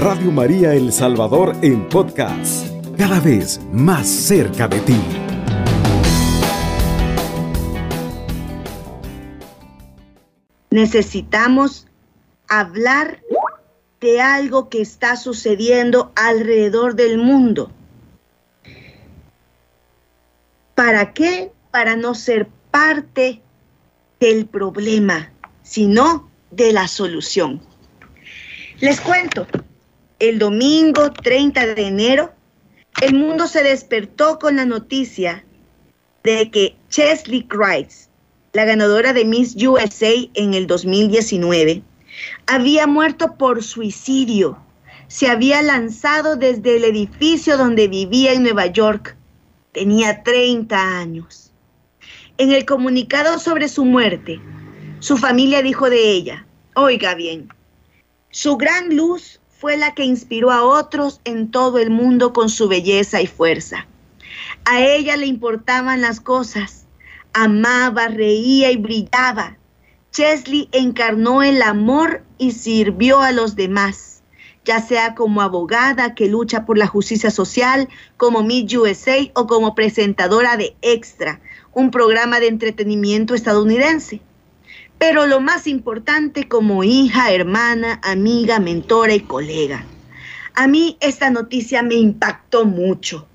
Radio María El Salvador en podcast, cada vez más cerca de ti. Necesitamos hablar de algo que está sucediendo alrededor del mundo. ¿Para qué? Para no ser parte del problema, sino de la solución. Les cuento, el domingo 30 de enero, el mundo se despertó con la noticia de que Chesley Christ, la ganadora de Miss USA en el 2019, había muerto por suicidio. Se había lanzado desde el edificio donde vivía en Nueva York. Tenía 30 años. En el comunicado sobre su muerte, su familia dijo de ella, oiga bien, su gran luz fue la que inspiró a otros en todo el mundo con su belleza y fuerza. A ella le importaban las cosas, amaba, reía y brillaba. Chesley encarnó el amor y sirvió a los demás, ya sea como abogada que lucha por la justicia social, como Miss USA o como presentadora de Extra, un programa de entretenimiento estadounidense. Pero lo más importante como hija, hermana, amiga, mentora y colega. A mí esta noticia me impactó mucho,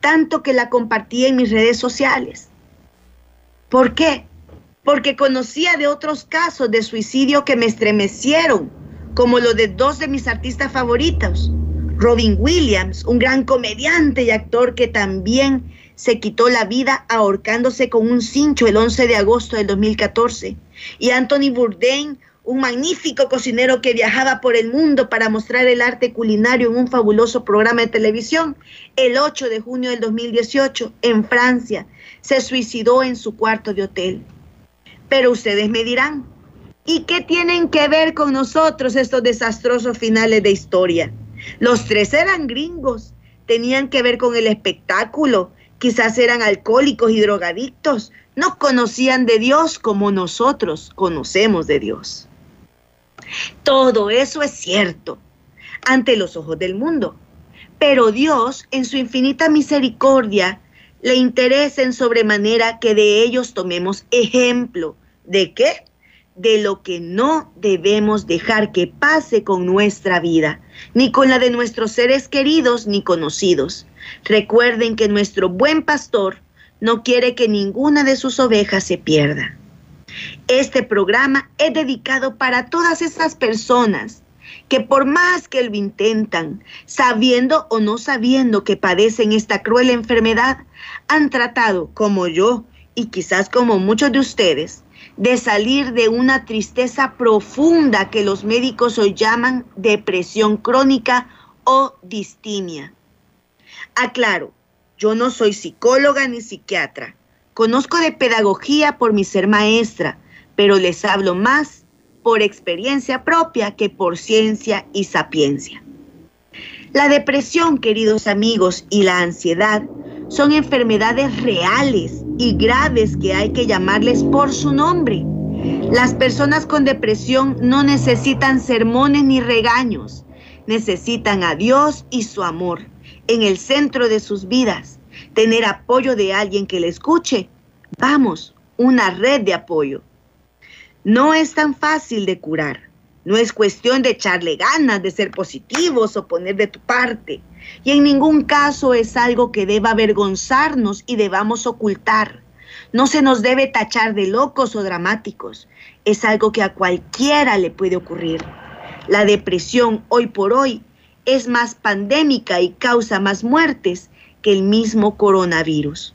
tanto que la compartí en mis redes sociales. ¿Por qué? Porque conocía de otros casos de suicidio que me estremecieron, como lo de dos de mis artistas favoritos. Robin Williams, un gran comediante y actor que también se quitó la vida ahorcándose con un cincho el 11 de agosto del 2014. Y Anthony Bourdain, un magnífico cocinero que viajaba por el mundo para mostrar el arte culinario en un fabuloso programa de televisión, el 8 de junio del 2018, en Francia, se suicidó en su cuarto de hotel. Pero ustedes me dirán, ¿y qué tienen que ver con nosotros estos desastrosos finales de historia? Los tres eran gringos, tenían que ver con el espectáculo, quizás eran alcohólicos y drogadictos, no conocían de Dios como nosotros conocemos de Dios. Todo eso es cierto ante los ojos del mundo, pero Dios en su infinita misericordia le interesa en sobremanera que de ellos tomemos ejemplo. ¿De qué? de lo que no debemos dejar que pase con nuestra vida, ni con la de nuestros seres queridos ni conocidos. Recuerden que nuestro buen pastor no quiere que ninguna de sus ovejas se pierda. Este programa es dedicado para todas esas personas que por más que lo intentan, sabiendo o no sabiendo que padecen esta cruel enfermedad, han tratado, como yo y quizás como muchos de ustedes, de salir de una tristeza profunda que los médicos hoy llaman depresión crónica o distimia. Aclaro, yo no soy psicóloga ni psiquiatra. Conozco de pedagogía por mi ser maestra, pero les hablo más por experiencia propia que por ciencia y sapiencia. La depresión, queridos amigos, y la ansiedad son enfermedades reales y graves que hay que llamarles por su nombre. Las personas con depresión no necesitan sermones ni regaños, necesitan a Dios y su amor en el centro de sus vidas, tener apoyo de alguien que le escuche. Vamos, una red de apoyo. No es tan fácil de curar. No es cuestión de echarle ganas, de ser positivos o poner de tu parte. Y en ningún caso es algo que deba avergonzarnos y debamos ocultar. No se nos debe tachar de locos o dramáticos. Es algo que a cualquiera le puede ocurrir. La depresión hoy por hoy es más pandémica y causa más muertes que el mismo coronavirus.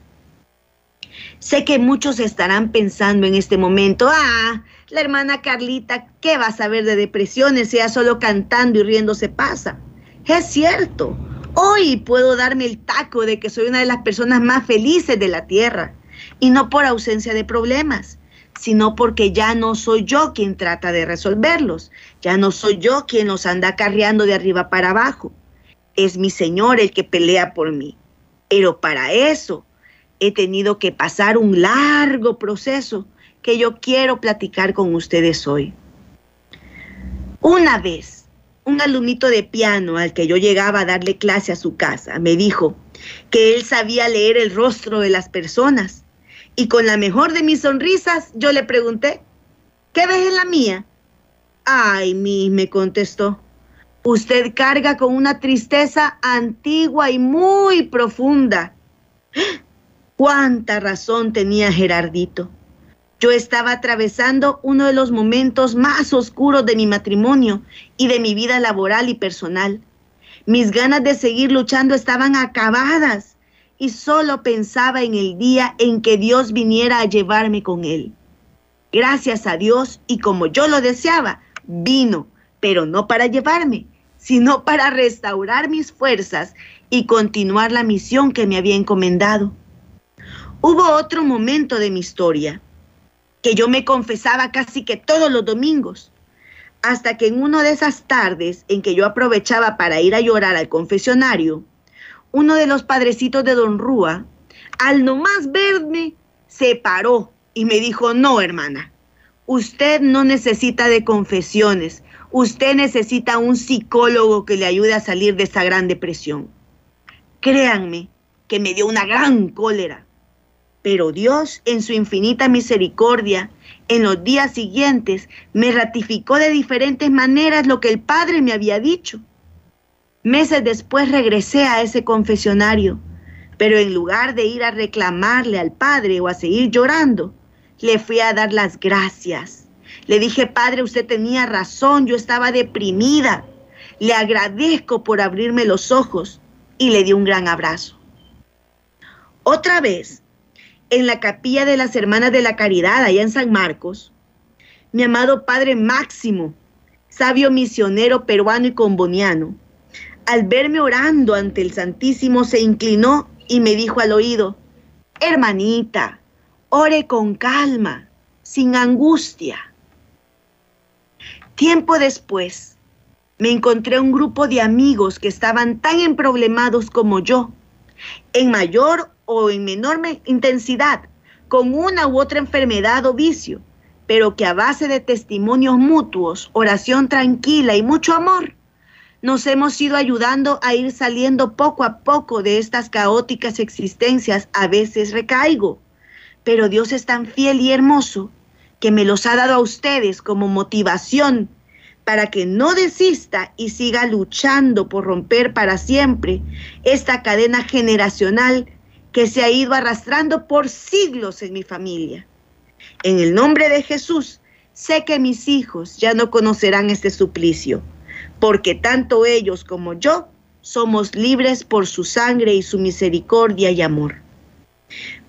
Sé que muchos estarán pensando en este momento, ah, la hermana Carlita, ¿qué va a saber de depresiones? Sea solo cantando y riendo se pasa. Es cierto, Hoy puedo darme el taco de que soy una de las personas más felices de la tierra. Y no por ausencia de problemas, sino porque ya no soy yo quien trata de resolverlos. Ya no soy yo quien los anda carreando de arriba para abajo. Es mi Señor el que pelea por mí. Pero para eso he tenido que pasar un largo proceso que yo quiero platicar con ustedes hoy. Una vez un alumnito de piano al que yo llegaba a darle clase a su casa me dijo que él sabía leer el rostro de las personas. Y con la mejor de mis sonrisas yo le pregunté, ¿qué ves en la mía? Ay, mi, me contestó, usted carga con una tristeza antigua y muy profunda. Cuánta razón tenía Gerardito. Yo estaba atravesando uno de los momentos más oscuros de mi matrimonio y de mi vida laboral y personal. Mis ganas de seguir luchando estaban acabadas y solo pensaba en el día en que Dios viniera a llevarme con él. Gracias a Dios y como yo lo deseaba, vino, pero no para llevarme, sino para restaurar mis fuerzas y continuar la misión que me había encomendado. Hubo otro momento de mi historia que yo me confesaba casi que todos los domingos, hasta que en una de esas tardes en que yo aprovechaba para ir a llorar al confesionario, uno de los padrecitos de Don Rúa, al nomás verme, se paró y me dijo, no, hermana, usted no necesita de confesiones, usted necesita un psicólogo que le ayude a salir de esa gran depresión. Créanme que me dio una gran cólera pero Dios, en su infinita misericordia, en los días siguientes, me ratificó de diferentes maneras lo que el Padre me había dicho. Meses después regresé a ese confesionario, pero en lugar de ir a reclamarle al Padre o a seguir llorando, le fui a dar las gracias. Le dije, Padre, usted tenía razón, yo estaba deprimida. Le agradezco por abrirme los ojos y le di un gran abrazo. Otra vez en la capilla de las Hermanas de la Caridad, allá en San Marcos, mi amado Padre Máximo, sabio misionero peruano y comboniano, al verme orando ante el Santísimo, se inclinó y me dijo al oído, hermanita, ore con calma, sin angustia. Tiempo después, me encontré un grupo de amigos que estaban tan emproblemados como yo, en mayor o en menor intensidad con una u otra enfermedad o vicio, pero que a base de testimonios mutuos, oración tranquila y mucho amor, nos hemos ido ayudando a ir saliendo poco a poco de estas caóticas existencias. A veces recaigo, pero Dios es tan fiel y hermoso que me los ha dado a ustedes como motivación para que no desista y siga luchando por romper para siempre esta cadena generacional que se ha ido arrastrando por siglos en mi familia. En el nombre de Jesús, sé que mis hijos ya no conocerán este suplicio, porque tanto ellos como yo somos libres por su sangre y su misericordia y amor.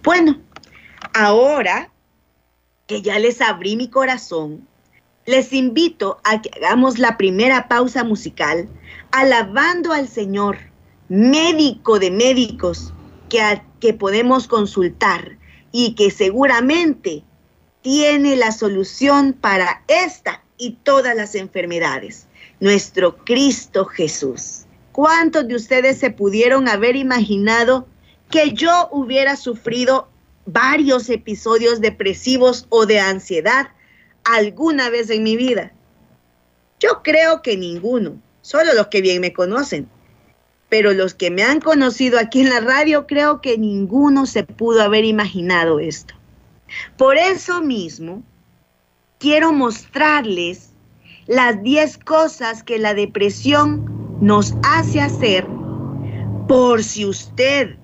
Bueno, ahora que ya les abrí mi corazón, les invito a que hagamos la primera pausa musical alabando al Señor, médico de médicos, que, que podemos consultar y que seguramente tiene la solución para esta y todas las enfermedades, nuestro Cristo Jesús. ¿Cuántos de ustedes se pudieron haber imaginado que yo hubiera sufrido varios episodios depresivos o de ansiedad alguna vez en mi vida? Yo creo que ninguno, solo los que bien me conocen pero los que me han conocido aquí en la radio creo que ninguno se pudo haber imaginado esto. Por eso mismo, quiero mostrarles las 10 cosas que la depresión nos hace hacer por si usted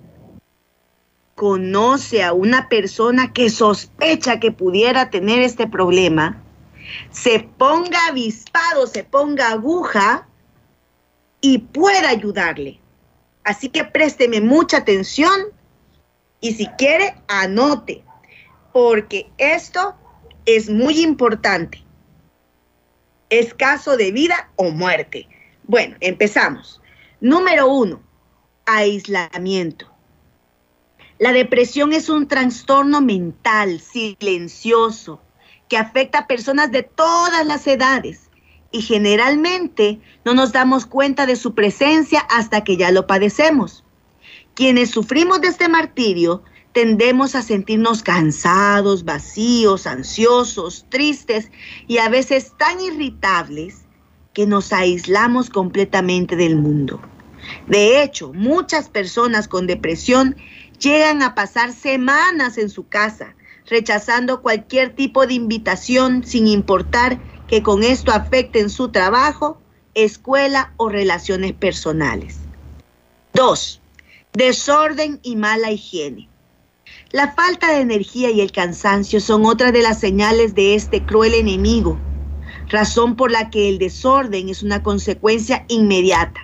conoce a una persona que sospecha que pudiera tener este problema, se ponga avispado, se ponga aguja y pueda ayudarle. Así que présteme mucha atención y si quiere, anote, porque esto es muy importante. Es caso de vida o muerte. Bueno, empezamos. Número uno, aislamiento. La depresión es un trastorno mental silencioso que afecta a personas de todas las edades y generalmente no nos damos cuenta de su presencia hasta que ya lo padecemos. Quienes sufrimos de este martirio tendemos a sentirnos cansados, vacíos, ansiosos, tristes y a veces tan irritables que nos aislamos completamente del mundo. De hecho, muchas personas con depresión llegan a pasar semanas en su casa, rechazando cualquier tipo de invitación sin importar que con esto afecten su trabajo, escuela o relaciones personales. 2. Desorden y mala higiene. La falta de energía y el cansancio son otra de las señales de este cruel enemigo, razón por la que el desorden es una consecuencia inmediata.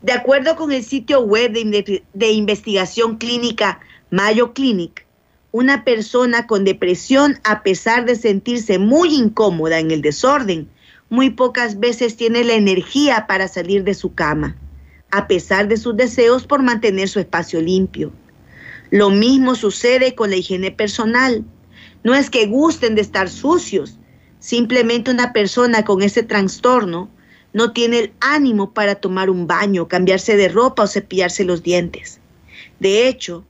De acuerdo con el sitio web de, investigación clínica Mayo Clinic, una persona con depresión, a pesar de sentirse muy incómoda en el desorden, muy pocas veces tiene la energía para salir de su cama, a pesar de sus deseos por mantener su espacio limpio. Lo mismo sucede con la higiene personal. No es que gusten de estar sucios, simplemente una persona con ese trastorno no tiene el ánimo para tomar un baño, cambiarse de ropa o cepillarse los dientes. De hecho,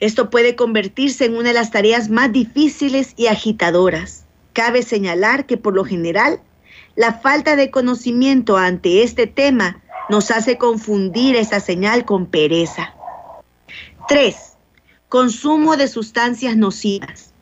esto puede convertirse en una de las tareas más difíciles y agitadoras. Cabe señalar que por lo general, la falta de conocimiento ante este tema nos hace confundir esa señal con pereza. 3. Consumo de sustancias nocivas.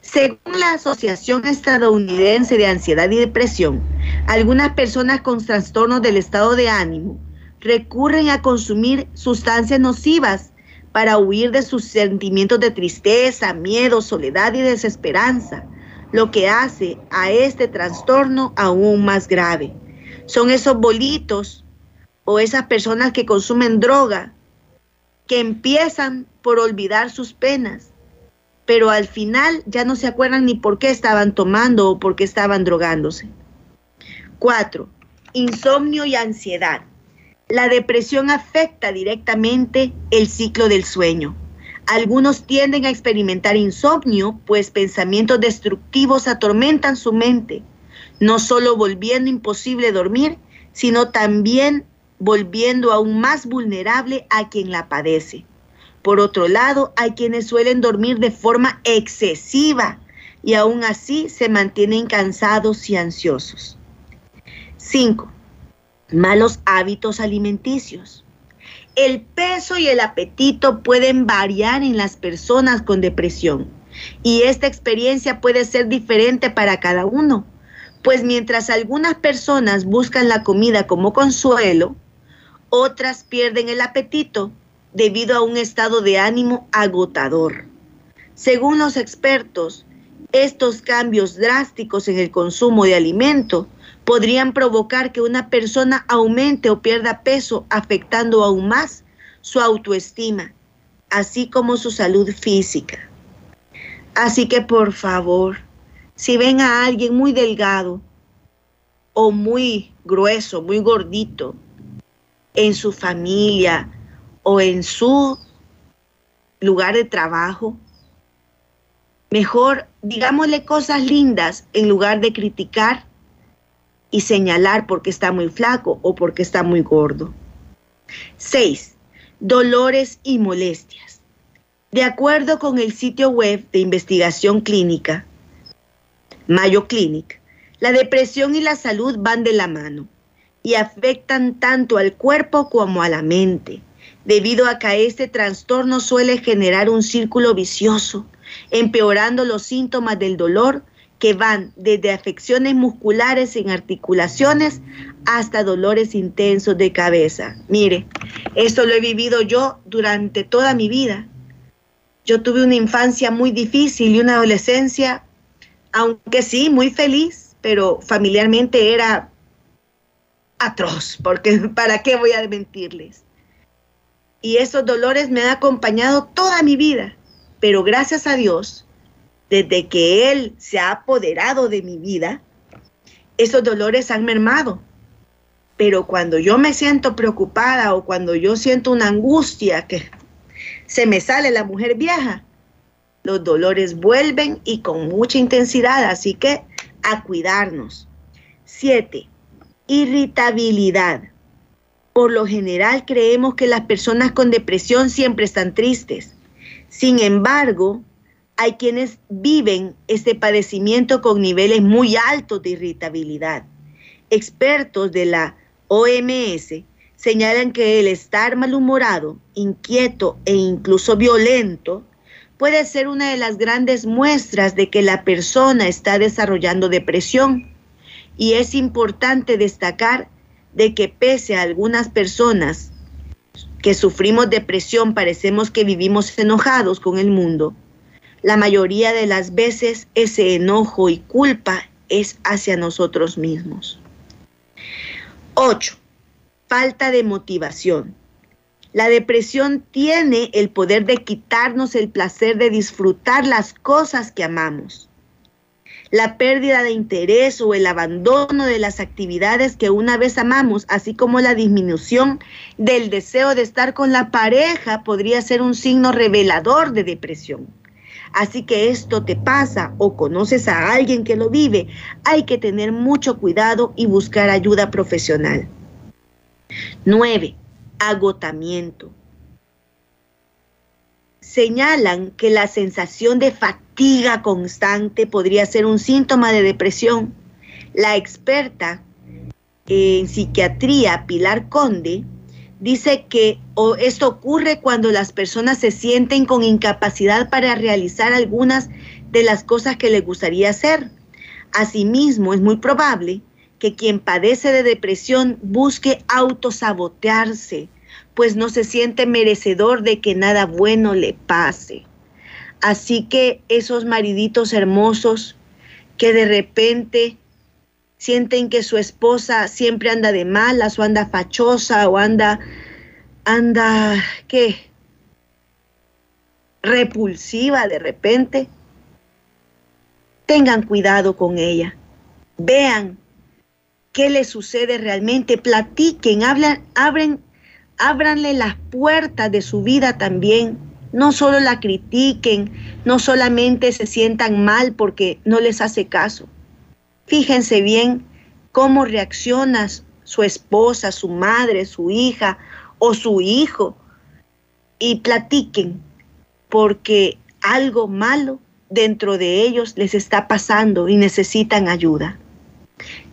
Según la Asociación Estadounidense de Ansiedad y Depresión, algunas personas con trastornos del estado de ánimo recurren a consumir sustancias nocivas para huir de sus sentimientos de tristeza, miedo, soledad y desesperanza, lo que hace a este trastorno aún más grave. Son esos bolitos o esas personas que consumen droga que empiezan por olvidar sus penas pero al final ya no se acuerdan ni por qué estaban tomando o por qué estaban drogándose. 4. Insomnio y ansiedad. La depresión afecta directamente el ciclo del sueño. Algunos tienden a experimentar insomnio, pues pensamientos destructivos atormentan su mente, no solo volviendo imposible dormir, sino también volviendo aún más vulnerable a quien la padece. Por otro lado, hay quienes suelen dormir de forma excesiva y aún así se mantienen cansados y ansiosos. 5. Malos hábitos alimenticios. El peso y el apetito pueden variar en las personas con depresión y esta experiencia puede ser diferente para cada uno, pues mientras algunas personas buscan la comida como consuelo, otras pierden el apetito debido a un estado de ánimo agotador. Según los expertos, estos cambios drásticos en el consumo de alimento podrían provocar que una persona aumente o pierda peso, afectando aún más su autoestima, así como su salud física. Así que por favor, si ven a alguien muy delgado o muy grueso, muy gordito, en su familia, o en su lugar de trabajo. Mejor digámosle cosas lindas en lugar de criticar y señalar porque está muy flaco o porque está muy gordo. 6. Dolores y molestias. De acuerdo con el sitio web de investigación clínica, Mayo Clinic, la depresión y la salud van de la mano y afectan tanto al cuerpo como a la mente debido a que este trastorno suele generar un círculo vicioso, empeorando los síntomas del dolor que van desde afecciones musculares en articulaciones hasta dolores intensos de cabeza. Mire, esto lo he vivido yo durante toda mi vida. Yo tuve una infancia muy difícil y una adolescencia, aunque sí, muy feliz, pero familiarmente era atroz, porque ¿para qué voy a mentirles? y esos dolores me han acompañado toda mi vida. Pero gracias a Dios, desde que Él se ha apoderado de mi vida, esos dolores han mermado. Pero cuando yo me siento preocupada o cuando yo siento una angustia que se me sale la mujer vieja, los dolores vuelven y con mucha intensidad. Así que a cuidarnos. Siete, irritabilidad. Por lo general creemos que las personas con depresión siempre están tristes. Sin embargo, hay quienes viven este padecimiento con niveles muy altos de irritabilidad. Expertos de la OMS señalan que el estar malhumorado, inquieto e incluso violento puede ser una de las grandes muestras de que la persona está desarrollando depresión. Y es importante destacar de que pese a algunas personas que sufrimos depresión parecemos que vivimos enojados con el mundo, la mayoría de las veces ese enojo y culpa es hacia nosotros mismos. 8. Falta de motivación. La depresión tiene el poder de quitarnos el placer de disfrutar las cosas que amamos. La pérdida de interés o el abandono de las actividades que una vez amamos, así como la disminución del deseo de estar con la pareja, podría ser un signo revelador de depresión. Así que esto te pasa o conoces a alguien que lo vive, hay que tener mucho cuidado y buscar ayuda profesional. 9 agotamiento. Señalan que la sensación de fatiga constante podría ser un síntoma de depresión. La experta en psiquiatría, Pilar Conde, dice que esto ocurre cuando las personas se sienten con incapacidad para realizar algunas de las cosas que les gustaría hacer. Asimismo, es muy probable que quien padece de depresión busque autosabotearse, pues no se siente merecedor de que nada bueno le pase. Así que esos mariditos hermosos que de repente sienten que su esposa siempre anda de malas o anda fachosa o anda, anda, ¿qué? Repulsiva de repente. Tengan cuidado con ella. Vean qué le sucede realmente, platiquen, hablan, abren, ábranle las puertas de su vida también. No solo la critiquen, no solamente se sientan mal porque no les hace caso. Fíjense bien cómo reacciona su esposa, su madre, su hija o su hijo y platiquen porque algo malo dentro de ellos les está pasando y necesitan ayuda.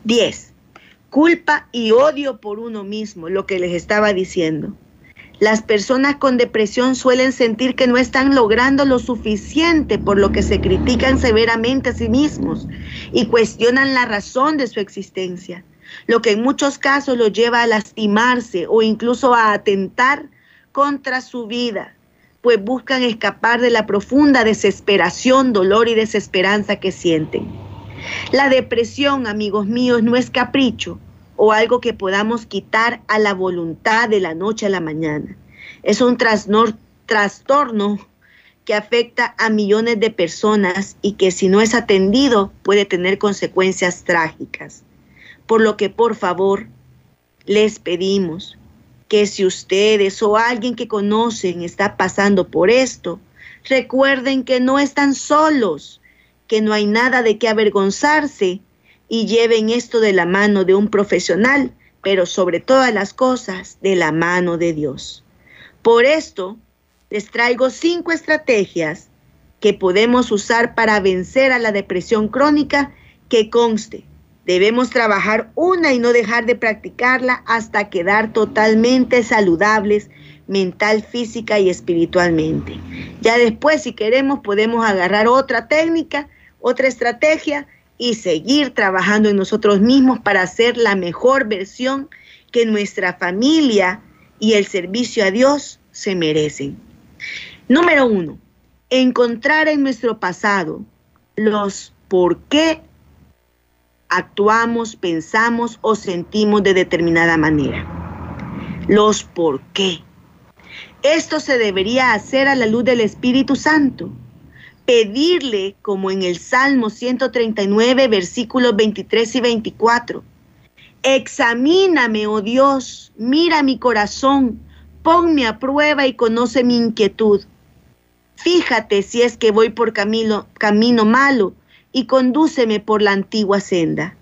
10 culpa y odio por uno mismo, lo que les estaba diciendo. Las personas con depresión suelen sentir que no están logrando lo suficiente, por lo que se critican severamente a sí mismos y cuestionan la razón de su existencia, lo que en muchos casos los lleva a lastimarse o incluso a atentar contra su vida, pues buscan escapar de la profunda desesperación, dolor y desesperanza que sienten. La depresión, amigos míos, no es capricho o algo que podamos quitar a la voluntad de la noche a la mañana. Es un trastorno que afecta a millones de personas y que si no es atendido puede tener consecuencias trágicas. Por lo que por favor les pedimos que si ustedes o alguien que conocen está pasando por esto, recuerden que no están solos que no hay nada de qué avergonzarse y lleven esto de la mano de un profesional, pero sobre todas las cosas de la mano de Dios. Por esto, les traigo cinco estrategias que podemos usar para vencer a la depresión crónica que conste. Debemos trabajar una y no dejar de practicarla hasta quedar totalmente saludables mental, física y espiritualmente. Ya después, si queremos, podemos agarrar otra técnica otra estrategia y seguir trabajando en nosotros mismos para ser la mejor versión que nuestra familia y el servicio a Dios se merecen. Número uno, encontrar en nuestro pasado los por qué actuamos, pensamos o sentimos de determinada manera. Los por qué. Esto se debería hacer a la luz del Espíritu Santo pedirle, como en el Salmo 139, versículos 23 y 24. Examíname, oh Dios, mira mi corazón, ponme a prueba y conoce mi inquietud. Fíjate si es que voy por camino, camino malo y condúceme por la antigua senda.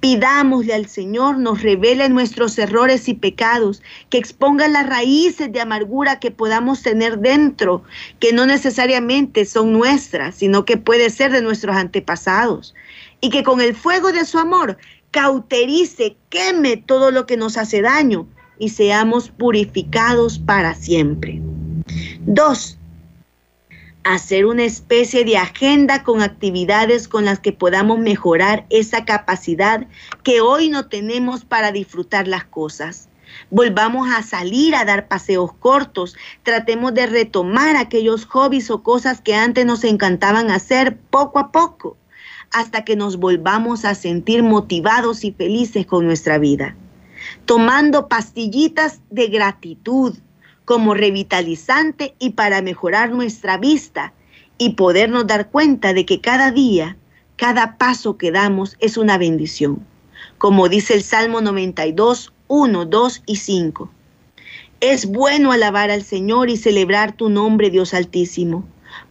Pidámosle al Señor nos revele nuestros errores y pecados, que exponga las raíces de amargura que podamos tener dentro, que no necesariamente son nuestras, sino que puede ser de nuestros antepasados, y que con el fuego de su amor cauterice, queme todo lo que nos hace daño y seamos purificados para siempre. Dos, hacer una especie de agenda con actividades con las que podamos mejorar esa capacidad que hoy no tenemos para disfrutar las cosas. Volvamos a salir a dar paseos cortos, tratemos de retomar aquellos hobbies o cosas que antes nos encantaban hacer poco a poco, hasta que nos volvamos a sentir motivados y felices con nuestra vida. Tomando pastillitas de gratitud, como revitalizante y para mejorar nuestra vista y podernos dar cuenta de que cada día, cada paso que damos es una bendición. Como dice el Salmo 92, 1, 2 y 5. Es bueno alabar al Señor y celebrar tu nombre, Dios Altísimo,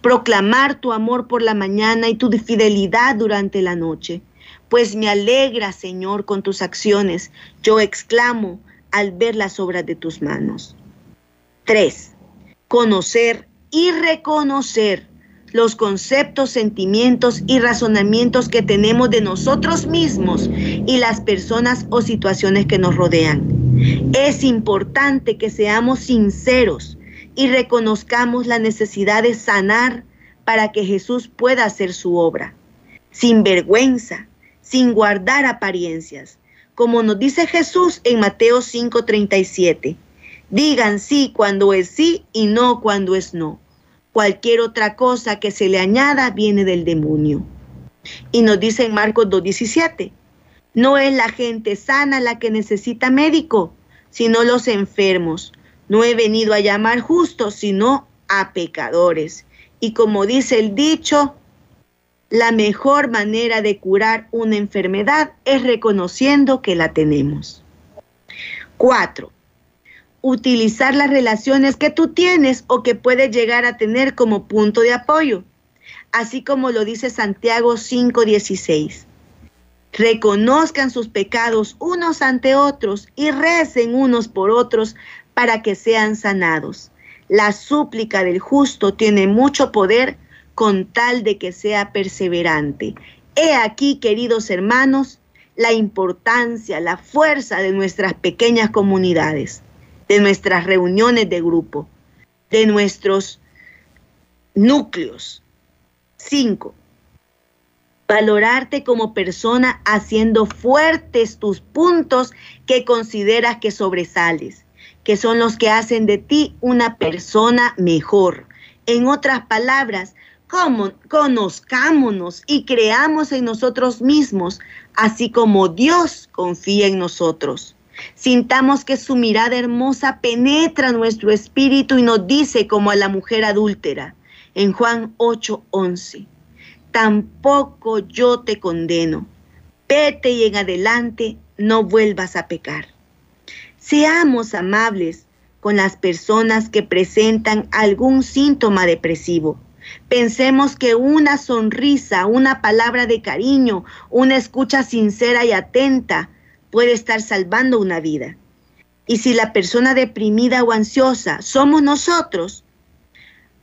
proclamar tu amor por la mañana y tu fidelidad durante la noche. Pues me alegra, Señor, con tus acciones. Yo exclamo al ver las obras de tus manos. 3. Conocer y reconocer los conceptos, sentimientos y razonamientos que tenemos de nosotros mismos y las personas o situaciones que nos rodean. Es importante que seamos sinceros y reconozcamos la necesidad de sanar para que Jesús pueda hacer su obra, sin vergüenza, sin guardar apariencias, como nos dice Jesús en Mateo 5:37. Digan sí cuando es sí y no cuando es no. Cualquier otra cosa que se le añada viene del demonio. Y nos dice en Marcos 2.17, no es la gente sana la que necesita médico, sino los enfermos. No he venido a llamar justos, sino a pecadores. Y como dice el dicho, la mejor manera de curar una enfermedad es reconociendo que la tenemos. 4 utilizar las relaciones que tú tienes o que puedes llegar a tener como punto de apoyo, así como lo dice Santiago 5:16. Reconozcan sus pecados unos ante otros y recen unos por otros para que sean sanados. La súplica del justo tiene mucho poder con tal de que sea perseverante. He aquí, queridos hermanos, la importancia, la fuerza de nuestras pequeñas comunidades de nuestras reuniones de grupo, de nuestros núcleos. Cinco, valorarte como persona haciendo fuertes tus puntos que consideras que sobresales, que son los que hacen de ti una persona mejor. En otras palabras, conozcámonos y creamos en nosotros mismos, así como Dios confía en nosotros. Sintamos que su mirada hermosa penetra nuestro espíritu y nos dice como a la mujer adúltera en Juan 8:11, tampoco yo te condeno, vete y en adelante no vuelvas a pecar. Seamos amables con las personas que presentan algún síntoma depresivo. Pensemos que una sonrisa, una palabra de cariño, una escucha sincera y atenta puede estar salvando una vida. Y si la persona deprimida o ansiosa somos nosotros,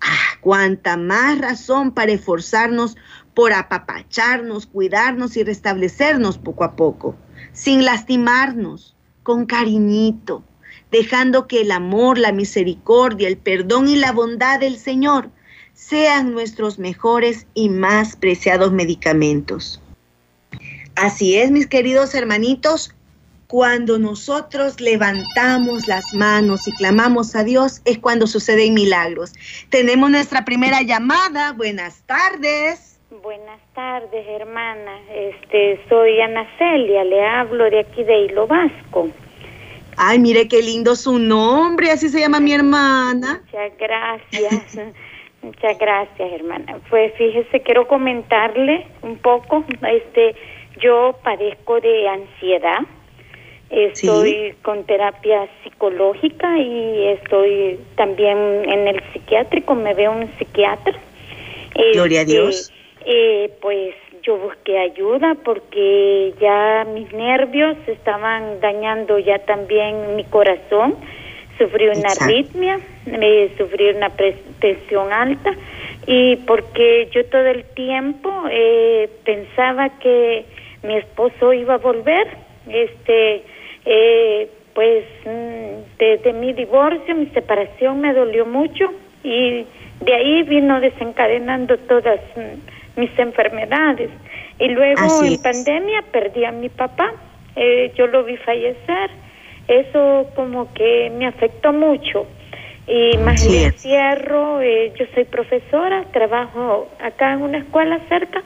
ah, cuánta más razón para esforzarnos por apapacharnos, cuidarnos y restablecernos poco a poco, sin lastimarnos, con cariñito, dejando que el amor, la misericordia, el perdón y la bondad del Señor sean nuestros mejores y más preciados medicamentos. Así es, mis queridos hermanitos, cuando nosotros levantamos las manos y clamamos a Dios es cuando suceden milagros. Tenemos nuestra primera llamada. Buenas tardes. Buenas tardes, hermana. Este, soy Ana Celia, le hablo de aquí de Hilo Vasco. Ay, mire qué lindo su nombre, así se llama mi hermana. Muchas gracias. Muchas gracias, hermana. Pues fíjese, quiero comentarle un poco, este, yo padezco de ansiedad, estoy con terapia psicológica y estoy también en el psiquiátrico, me veo un psiquiatra. Gloria a este, Dios. eh, pues yo busqué ayuda porque ya mis nervios estaban dañando ya también mi corazón. Sufrí una arritmia, me sufrí una presión alta y porque yo todo el tiempo eh, pensaba que mi esposo iba a volver, este, eh, pues mm, desde mi divorcio, mi separación me dolió mucho y de ahí vino desencadenando todas mm, mis enfermedades. Y luego en pandemia perdí a mi papá, eh, yo lo vi fallecer, eso como que me afectó mucho. Y más el encierro, eh, yo soy profesora, trabajo acá en una escuela cerca,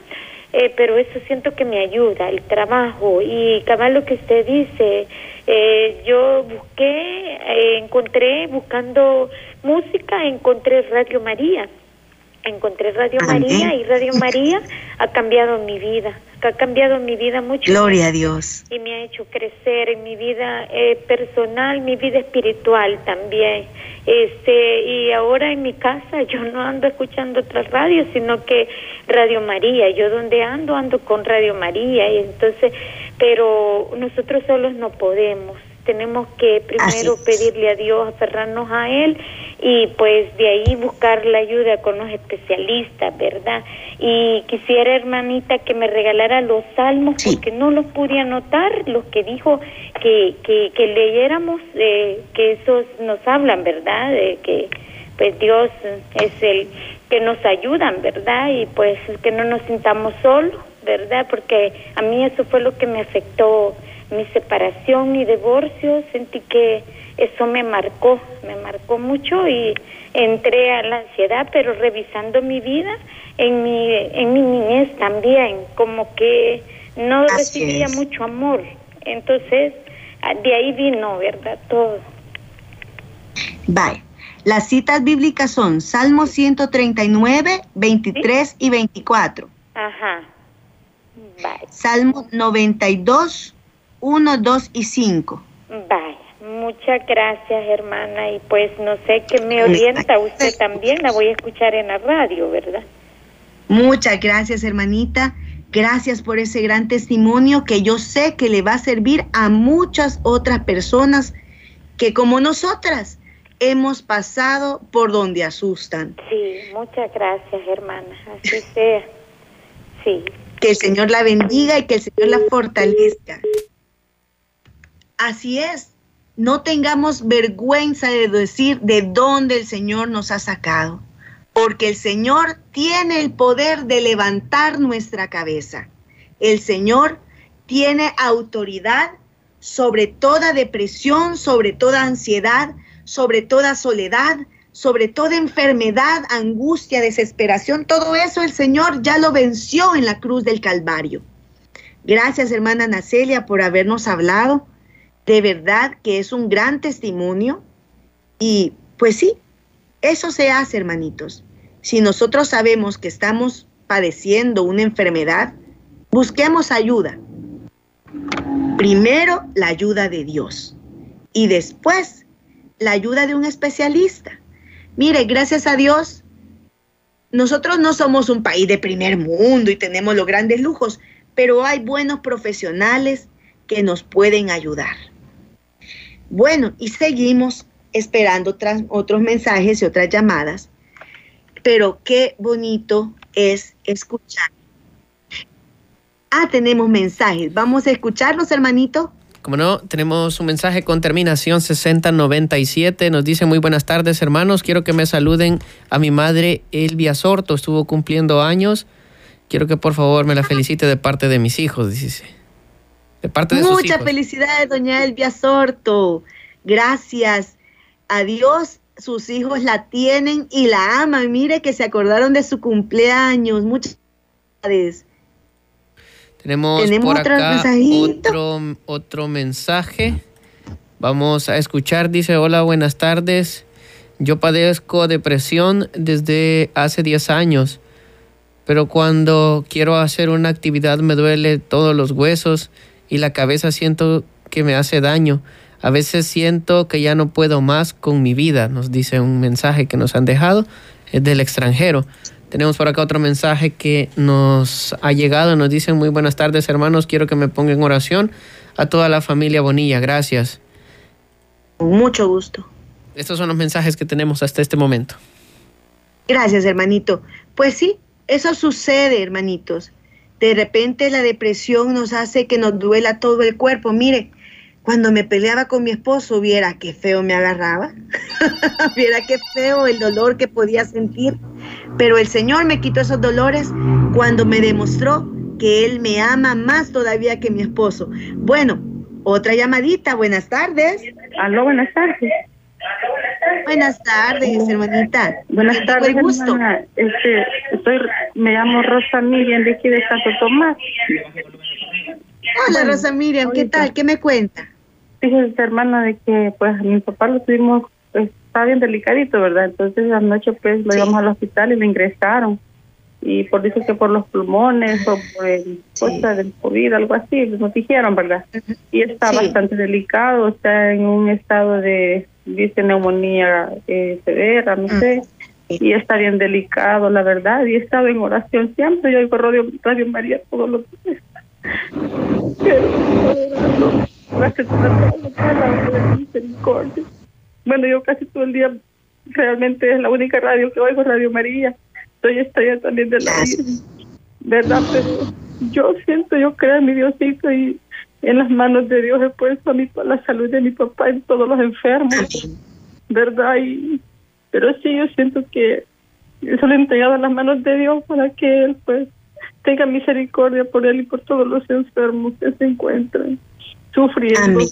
eh, pero eso siento que me ayuda, el trabajo. Y cabal lo que usted dice, eh, yo busqué, eh, encontré, buscando música, encontré Radio María. Encontré Radio María y Radio María ha cambiado mi vida ha cambiado mi vida mucho. Gloria a Dios. Y me ha hecho crecer en mi vida eh, personal, mi vida espiritual también. Este, y ahora en mi casa yo no ando escuchando otras radios, sino que Radio María. Yo donde ando, ando con Radio María. Y entonces, pero nosotros solos no podemos tenemos que primero pedirle a Dios, aferrarnos a Él y pues de ahí buscar la ayuda con los especialistas, ¿verdad? Y quisiera, hermanita, que me regalara los salmos porque no los pude anotar, los que dijo que, que, que leyéramos, eh, que esos nos hablan, ¿verdad? De que pues Dios es el que nos ayudan, ¿verdad? Y pues que no nos sintamos solos, ¿verdad? Porque a mí eso fue lo que me afectó mi separación, mi divorcio, sentí que eso me marcó, me marcó mucho y entré a la ansiedad, pero revisando mi vida, en mi, en mi niñez también, como que no recibía mucho amor. Entonces, ah, de ahí vino, ¿verdad? Todo. Bye. Las citas bíblicas son Salmo 139, 23 y 24. Ajá. Bye. Salmo 92, 1, 2 y 5. Vaya, muchas gracias hermana y pues no sé qué me orienta usted también, la voy a escuchar en la radio, ¿verdad? Muchas gracias hermanita, gracias por ese gran testimonio que yo sé que le va a servir a muchas otras personas que como nosotras hemos pasado por donde asustan. Sí, muchas gracias hermana, así sea. Sí. Que el Señor la bendiga y que el Señor la fortalezca. Así es, no tengamos vergüenza de decir de dónde el Señor nos ha sacado, porque el Señor tiene el poder de levantar nuestra cabeza. El Señor tiene autoridad sobre toda depresión, sobre toda ansiedad, sobre toda soledad, sobre toda enfermedad, angustia, desesperación. Todo eso el Señor ya lo venció en la cruz del Calvario. Gracias, hermana Nacelia, por habernos hablado de verdad que es un gran testimonio y pues sí, eso se hace, hermanitos. Si nosotros sabemos que estamos padeciendo una enfermedad, busquemos ayuda. Primero la ayuda de Dios y después la ayuda de un especialista. Mire, gracias a Dios, nosotros no somos un país de primer mundo y tenemos los grandes lujos, pero hay buenos profesionales que nos pueden ayudar. Bueno, y seguimos esperando otros mensajes y otras llamadas, pero qué bonito es escuchar. Ah, tenemos mensajes. Vamos a escucharlos, hermanito. Como no, tenemos un mensaje con terminación 6097. Nos dice muy buenas tardes, hermanos. Quiero que me saluden a mi madre Elvia Sorto. Estuvo cumpliendo años. Quiero que por favor me la felicite de parte de mis hijos, dice. De parte de Muchas felicidades, doña Elvia Sorto. Gracias a Dios, sus hijos la tienen y la aman. Mire que se acordaron de su cumpleaños. Muchas gracias. Tenemos, por acá otro, otro mensaje. Vamos a escuchar. Dice, hola, buenas tardes. Yo padezco depresión desde hace 10 años, pero cuando quiero hacer una actividad me duele todos los huesos y la cabeza siento que me hace daño. A veces siento que ya no puedo más con mi vida, nos dice un mensaje que nos han dejado, es del extranjero. Tenemos por acá otro mensaje que nos ha llegado. Nos dicen muy buenas tardes hermanos, quiero que me pongan en oración a toda la familia Bonilla. Gracias. Con mucho gusto. Estos son los mensajes que tenemos hasta este momento. Gracias, hermanito. Pues sí, eso sucede, hermanitos. De repente la depresión nos hace que nos duela todo el cuerpo. Mire, cuando me peleaba con mi esposo, viera qué feo me agarraba, viera qué feo el dolor que podía sentir. Pero el Señor me quitó esos dolores cuando me demostró que Él me ama más todavía que mi esposo. Bueno, otra llamadita, buenas tardes. Aló, buenas tardes. Buenas tardes, hermanita. Buenas tardes, gusto. Este, estoy, me llamo Rosa Miriam de aquí de Santo Tomás. Hola, Rosa Miriam, ¿qué tal? ¿Qué me cuenta? Fíjese, hermana, de que pues mi papá lo tuvimos, pues, está bien delicadito, ¿verdad? Entonces anoche pues lo llevamos al hospital y lo ingresaron. Y por dice que por los pulmones o por el cosa del COVID, algo así, nos dijeron, ¿verdad? Y está bastante delicado, está en un estado de, dice, neumonía eh, severa, no sé y está bien delicado, la verdad, y he estado en oración siempre, yo oigo Radio, Radio María todos los días. Bueno, yo casi todo el día realmente es la única radio que oigo, Radio María. Soy estrella también de la vida. ¿Verdad? Pero yo siento, yo creo en mi Diosito y en las manos de Dios he puesto a mi, la salud de mi papá y todos los enfermos. ¿Verdad? Y, pero sí, yo siento que eso lo he entregado en las manos de Dios para que Él, pues, tenga misericordia por Él y por todos los enfermos que se encuentran sufriendo. Amén.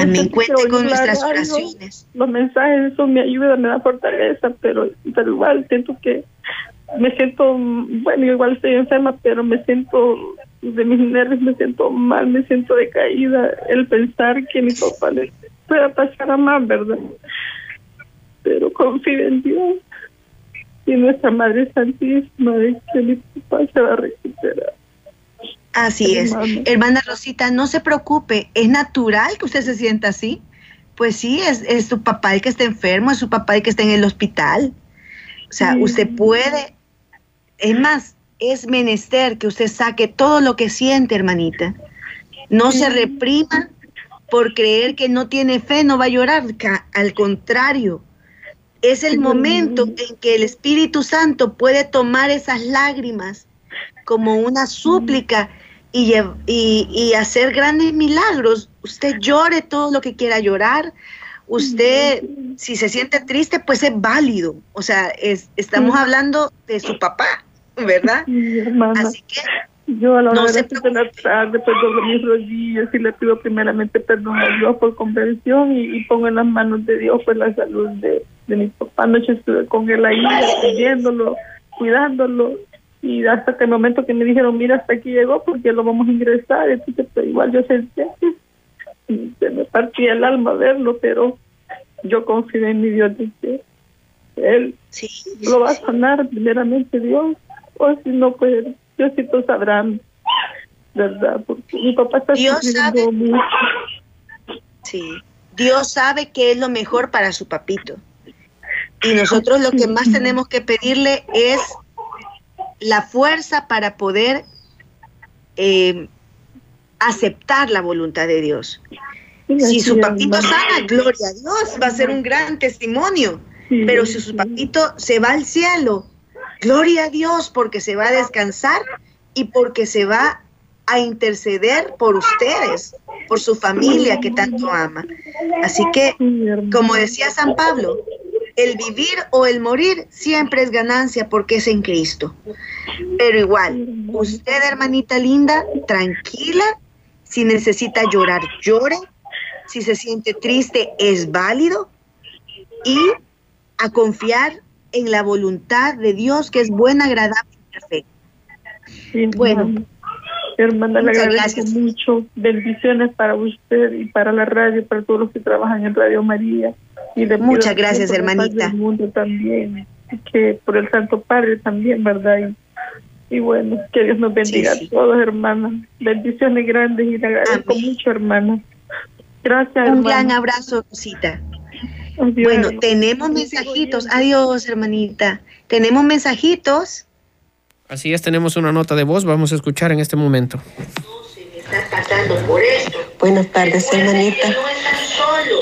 Amén. Cuente con nuestras oraciones. Los mensajes, eso me ayuda, me da fortaleza, pero, pero igual siento que me siento, bueno, igual estoy enferma, pero me siento de mis nervios, me siento mal, me siento decaída. El pensar que mi papá le pueda pasar a más, ¿verdad? Pero confío en Dios y nuestra Madre Santísima de que mi papá se va a recuperar. Así es. Hermana Rosita, no se preocupe, es natural que usted se sienta así. Pues sí, es, es su papá el que está enfermo, es su papá el que está en el hospital. O sea, usted puede, es más, es menester que usted saque todo lo que siente, hermanita. No se reprima por creer que no tiene fe, no va a llorar. Al contrario, es el momento en que el Espíritu Santo puede tomar esas lágrimas como una súplica y, y, hacer grandes milagros. Usted llore todo lo que quiera llorar. Usted, si se siente triste, pues es válido. O sea, es, estamos hablando de su papá, ¿verdad? Así que yo a la hora no de la tarde pues doblo mis rodillas y le pido primeramente perdón a Dios por convención y, pongo en las manos de Dios pues la salud de, de mi papá. Anoche estuve con él ahí, atendiéndolo, cuidándolo y hasta que el momento que me dijeron, mira, hasta aquí llegó porque lo vamos a ingresar, entonces pues, igual yo sentía que se me partía el alma verlo, pero yo confío en mi Dios de que Él lo va a sanar primeramente Dios, o si no, pues Diosito sabrán, ¿verdad? Porque mi papá está Dios sabe, mucho. Sí, Dios sabe que es lo mejor para su papito. Y nosotros lo que más tenemos que pedirle es la fuerza para poder eh, aceptar la voluntad de Dios. Si su papito sana, gloria a Dios, va a ser un gran testimonio. Pero si su papito se va al cielo, gloria a Dios porque se va a descansar y porque se va a interceder por ustedes, por su familia que tanto ama. Así que, como decía San Pablo, el vivir o el morir siempre es ganancia porque es en Cristo. Pero igual, usted, hermanita linda, tranquila, si necesita llorar, llore, si se siente triste, es válido, y a confiar en la voluntad de Dios que es buena, agradable y perfecta. bueno. Hermana, le agradezco mucho. Bendiciones para usted y para la radio, para todos los que trabajan en Radio María. Y Muchas gracias, hermanita. Del mundo también, que por el Santo Padre también, ¿verdad? Y, bueno, que Dios nos bendiga a todos, hermanas. Bendiciones grandes y le agradezco mucho, hermana. Gracias, Un gran abrazo, Rosita. bueno, tenemos mensajitos. Adiós, hermanita. Tenemos mensajitos. Así es, tenemos una nota de voz. Vamos a escuchar en este momento. Buenas tardes, hermanita.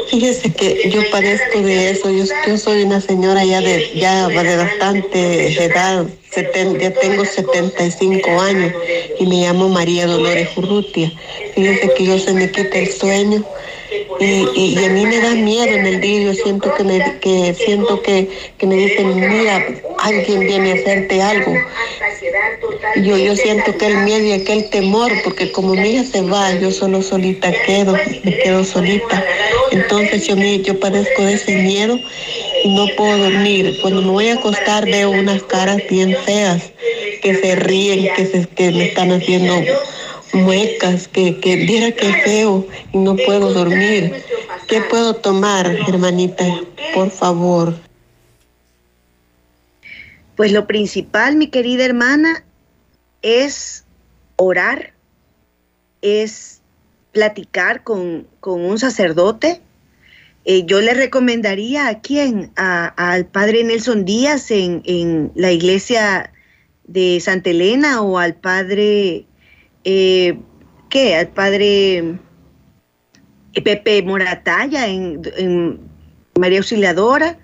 Fíjese que yo padezco de eso. Yo, soy una señora ya de, ya de bastante edad. ya tengo 75 años y me llamo María Dolores Urrutia. Fíjese que yo se me quita el sueño y, a mí me da miedo en el día, yo siento que me, que siento que, me dicen, mira, alguien viene a hacerte algo. Yo, yo siento que el miedo y aquel temor, porque como mi hija se va, yo solo solita quedo, me quedo solita. Entonces yo, me, yo padezco de ese miedo y no puedo dormir. Cuando me voy a acostar veo unas caras bien feas que se ríen, que, se, que me están haciendo muecas, que, que viera que feo y no puedo dormir. ¿Qué puedo tomar, hermanita? Por favor. Pues lo principal, mi querida hermana, es orar, es platicar con, un sacerdote. Eh, yo le recomendaría a quién, al padre Nelson Díaz en, en, la iglesia de Santa Elena o al padre eh, ¿qué? Al padre eh, Pepe Moratalla en, María Auxiliadora,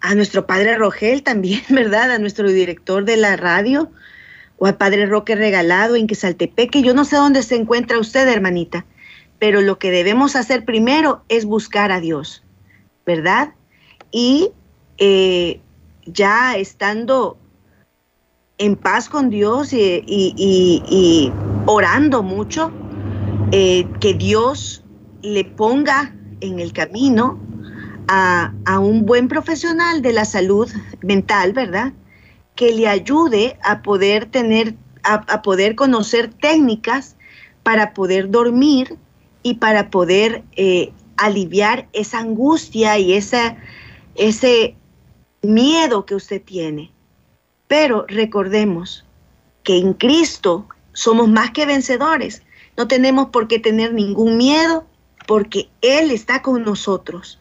a nuestro padre Rogel también, ¿verdad? A nuestro director de la radio, o al padre Roque Regalado en Quesaltepeque. Yo no sé dónde se encuentra usted, hermanita, pero lo que debemos hacer primero es buscar a Dios, ¿verdad? Y eh, ya estando en paz con Dios y, orando mucho, eh, que Dios le ponga en el camino a, un buen profesional de la salud mental, ¿verdad? Que le ayude a poder tener, a, poder conocer técnicas para poder dormir y para poder eh, aliviar esa angustia y ese miedo que usted tiene. Pero recordemos que en Cristo somos más que vencedores. No tenemos por qué tener ningún miedo porque Él está con nosotros.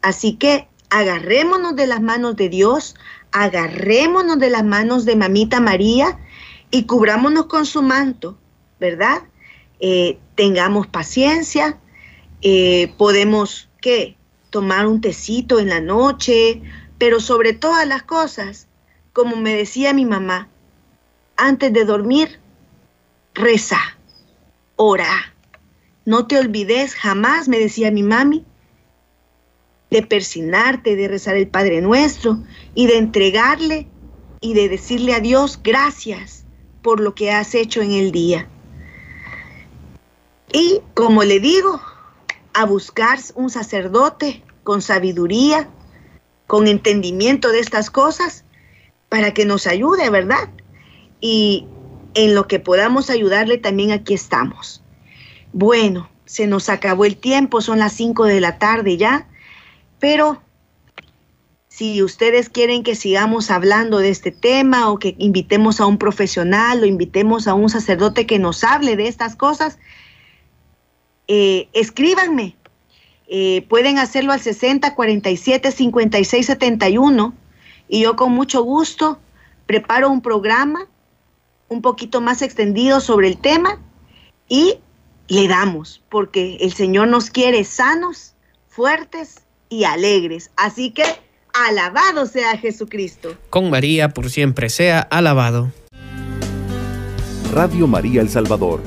Así que agarrémonos de las manos de Dios, agarrémonos de las manos de Mamita María y cubrámonos con su manto, ¿verdad? Eh, tengamos paciencia, eh, podemos, ¿qué? Tomar un tecito en la noche, pero sobre todas las cosas, como me decía mi mamá, antes de dormir, reza, ora. No te olvides jamás, me decía mi mami, de persinarte, de rezar el Padre Nuestro y de entregarle y de decirle a Dios gracias por lo que has hecho en el día. Y como le digo, a buscar un sacerdote con sabiduría, con entendimiento de estas cosas para que nos ayude, ¿verdad? Y en lo que podamos ayudarle también aquí estamos. Bueno, se nos acabó el tiempo, son las 5 de la tarde ya, pero si ustedes quieren que sigamos hablando de este tema o que invitemos a un profesional o invitemos a un sacerdote que nos hable de estas cosas, eh, escríbanme. Eh, pueden hacerlo al 60 47 56 71 y yo con mucho gusto preparo un programa un poquito más extendido sobre el tema y le damos, porque el Señor nos quiere sanos, fuertes y alegres. Así que alabado sea Jesucristo. Con María por siempre sea alabado. Radio María El Salvador,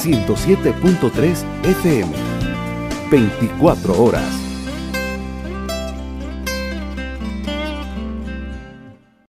107.3 FM, 24 horas.